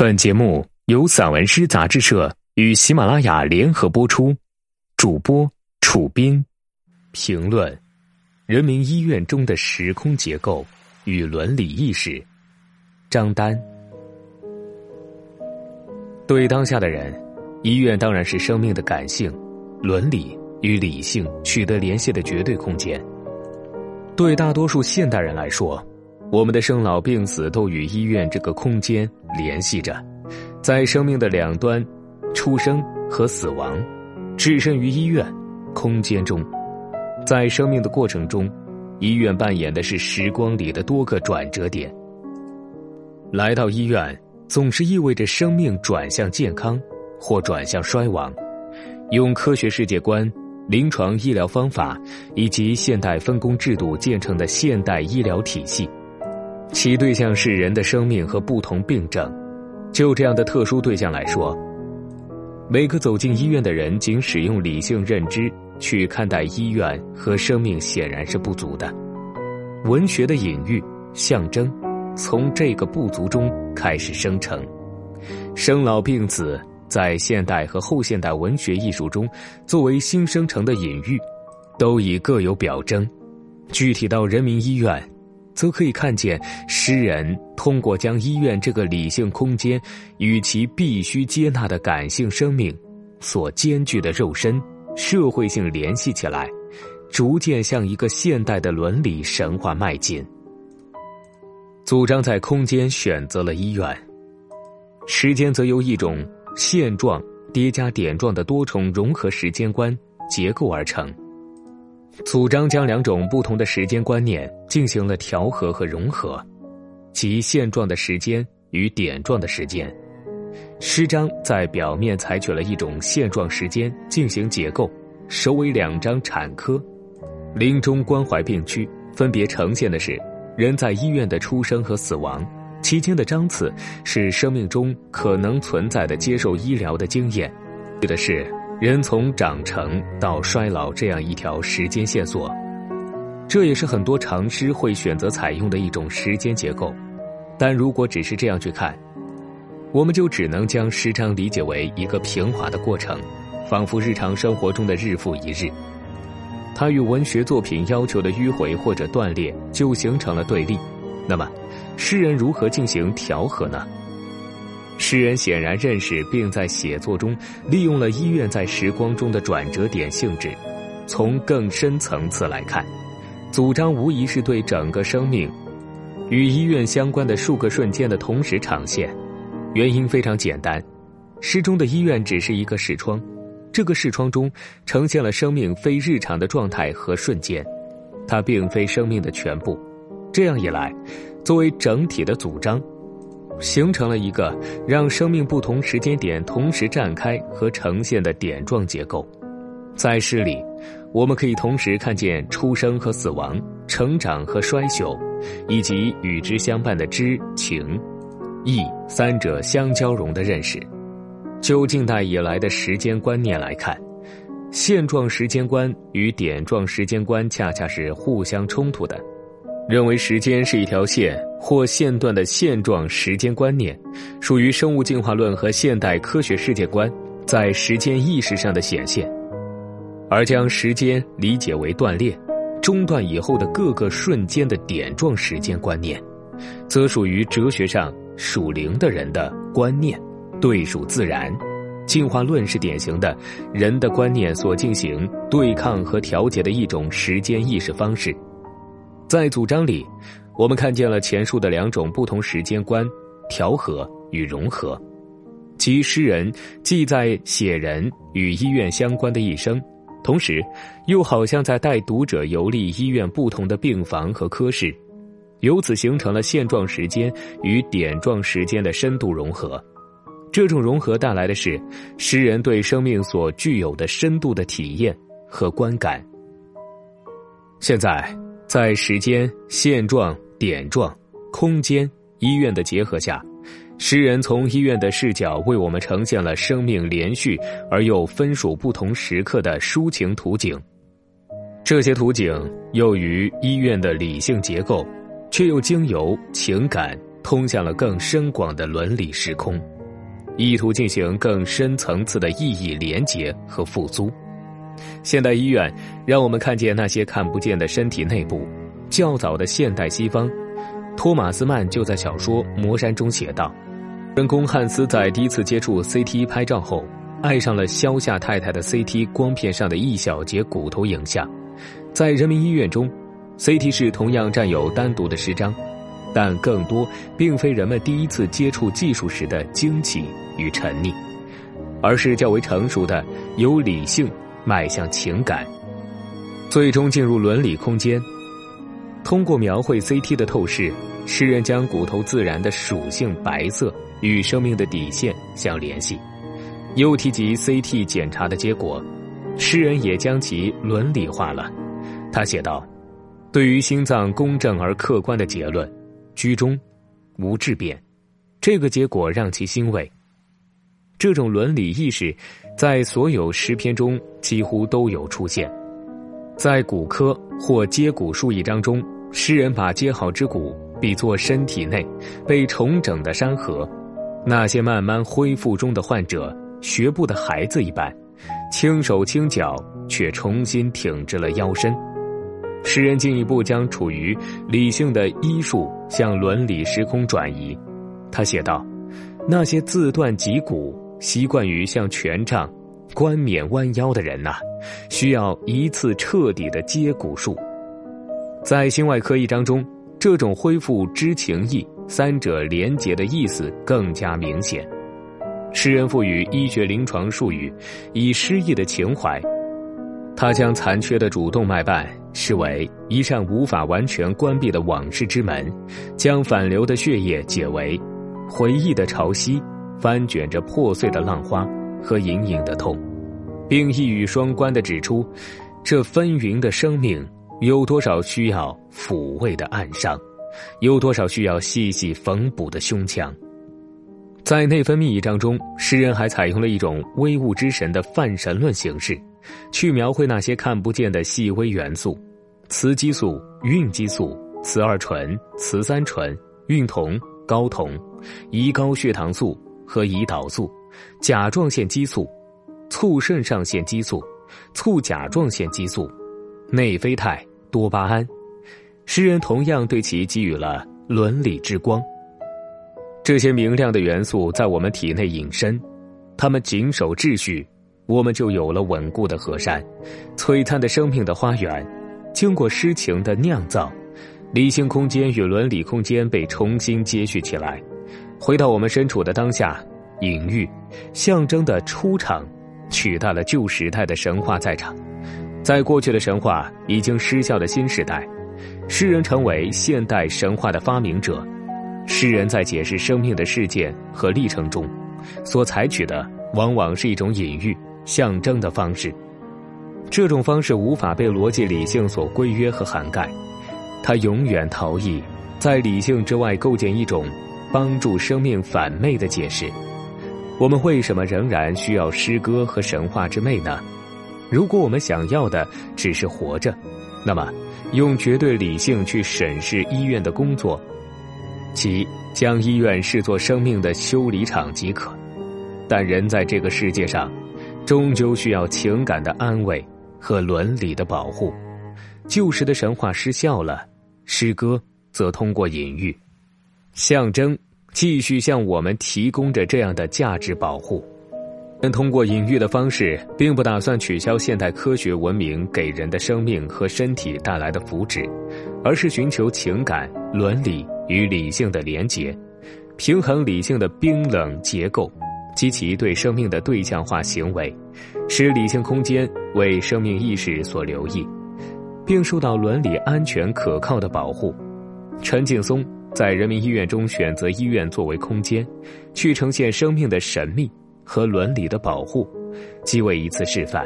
本节目由散文诗杂志社与喜马拉雅联合播出，主播楚斌，评论：人民医院中的时空结构与伦理意识。张丹，对当下的人，医院当然是生命的感性、伦理与理性取得联系的绝对空间。对大多数现代人来说。我们的生老病死都与医院这个空间联系着，在生命的两端，出生和死亡，置身于医院空间中，在生命的过程中，医院扮演的是时光里的多个转折点。来到医院，总是意味着生命转向健康或转向衰亡。用科学世界观、临床医疗方法以及现代分工制度建成的现代医疗体系。其对象是人的生命和不同病症。就这样的特殊对象来说，每个走进医院的人仅使用理性认知去看待医院和生命，显然是不足的。文学的隐喻、象征，从这个不足中开始生成。生老病死，在现代和后现代文学艺术中，作为新生成的隐喻，都已各有表征。具体到人民医院。则可以看见，诗人通过将医院这个理性空间与其必须接纳的感性生命所兼具的肉身社会性联系起来，逐渐向一个现代的伦理神话迈进。主张在空间选择了医院，时间则由一种现状叠加点状的多重融合时间观结构而成。主张将两种不同的时间观念进行了调和和融合，即现状的时间与点状的时间。诗章在表面采取了一种现状时间进行结构，首尾两章产科、临终关怀病区分别呈现的是人在医院的出生和死亡，其间的章次是生命中可能存在的接受医疗的经验，指的是。人从长成到衰老这样一条时间线索，这也是很多长诗会选择采用的一种时间结构。但如果只是这样去看，我们就只能将诗章理解为一个平滑的过程，仿佛日常生活中的日复一日。它与文学作品要求的迂回或者断裂就形成了对立。那么，诗人如何进行调和呢？诗人显然认识，并在写作中利用了医院在时光中的转折点性质。从更深层次来看，主张无疑是对整个生命与医院相关的数个瞬间的同时呈现。原因非常简单，诗中的医院只是一个视窗，这个视窗中呈现了生命非日常的状态和瞬间，它并非生命的全部。这样一来，作为整体的主张。形成了一个让生命不同时间点同时绽开和呈现的点状结构。在诗里，我们可以同时看见出生和死亡、成长和衰朽，以及与之相伴的知情、义三者相交融的认识。就近代以来的时间观念来看，现状时间观与点状时间观恰恰是互相冲突的。认为时间是一条线或线段的现状时间观念，属于生物进化论和现代科学世界观在时间意识上的显现；而将时间理解为断裂、中断以后的各个瞬间的点状时间观念，则属于哲学上属灵的人的观念，对属自然。进化论是典型的人的观念所进行对抗和调节的一种时间意识方式。在主张里，我们看见了前述的两种不同时间观调和与融合，即诗人既在写人与医院相关的一生，同时又好像在带读者游历医院不同的病房和科室，由此形成了现状时间与点状时间的深度融合。这种融合带来的是诗人对生命所具有的深度的体验和观感。现在。在时间、现状、点状、空间、医院的结合下，诗人从医院的视角为我们呈现了生命连续而又分属不同时刻的抒情图景。这些图景又与医院的理性结构，却又经由情感、通向了更深广的伦理时空，意图进行更深层次的意义连结和复苏。现代医院让我们看见那些看不见的身体内部。较早的现代西方，托马斯曼就在小说《魔山》中写道：“人工汉斯在第一次接触 CT 拍照后，爱上了肖夏太太的 CT 光片上的一小节骨头影像。在人民医院中，CT 室同样占有单独的时章，但更多并非人们第一次接触技术时的惊奇与沉溺，而是较为成熟的有理性迈向情感，最终进入伦理空间。”通过描绘 CT 的透视，诗人将骨头自然的属性白色与生命的底线相联系，又提及 CT 检查的结果，诗人也将其伦理化了。他写道：“对于心脏公正而客观的结论，居中，无质变，这个结果让其欣慰。这种伦理意识，在所有诗篇中几乎都有出现。”在骨科或接骨术一章中，诗人把接好之骨比作身体内被重整的山河，那些慢慢恢复中的患者，学步的孩子一般，轻手轻脚却重新挺直了腰身。诗人进一步将处于理性的医术向伦理时空转移。他写道：“那些自断脊骨、习惯于向权杖。”冠冕弯腰的人呐，需要一次彻底的接骨术。在心外科一章中，这种恢复知情意三者连结的意思更加明显。诗人赋予医学临床术语以诗意的情怀，他将残缺的主动脉瓣视为一扇无法完全关闭的往事之门，将反流的血液解为回忆的潮汐，翻卷着破碎的浪花。和隐隐的痛，并一语双关的指出，这纷纭的生命有多少需要抚慰的暗伤，有多少需要细细缝补的胸腔。在内分泌一章中，诗人还采用了一种微物之神的泛神论形式，去描绘那些看不见的细微元素：雌激素、孕激素、雌二醇、雌三醇、孕酮、睾酮、胰高血糖素和胰岛素。甲状腺激素、促肾上腺激素、促甲状腺激素、内啡肽、多巴胺，诗人同样对其给予了伦理之光。这些明亮的元素在我们体内隐身，他们谨守秩序，我们就有了稳固的河山、璀璨的生命的花园。经过诗情的酿造，理性空间与伦理空间被重新接续起来，回到我们身处的当下。隐喻、象征的出场，取代了旧时代的神话在场。在过去的神话已经失效的新时代，诗人成为现代神话的发明者。诗人在解释生命的事件和历程中，所采取的往往是一种隐喻、象征的方式。这种方式无法被逻辑理性所规约和涵盖，它永远逃逸在理性之外，构建一种帮助生命反媚的解释。我们为什么仍然需要诗歌和神话之魅呢？如果我们想要的只是活着，那么用绝对理性去审视医院的工作，即将医院视作生命的修理厂即可。但人在这个世界上，终究需要情感的安慰和伦理的保护。旧时的神话失效了，诗歌则通过隐喻、象征。继续向我们提供着这样的价值保护，但通过隐喻的方式，并不打算取消现代科学文明给人的生命和身体带来的福祉，而是寻求情感、伦理与理性的连结，平衡理性的冰冷结构及其对生命的对象化行为，使理性空间为生命意识所留意，并受到伦理安全可靠的保护。陈劲松。在人民医院中选择医院作为空间，去呈现生命的神秘和伦理的保护，即为一次示范。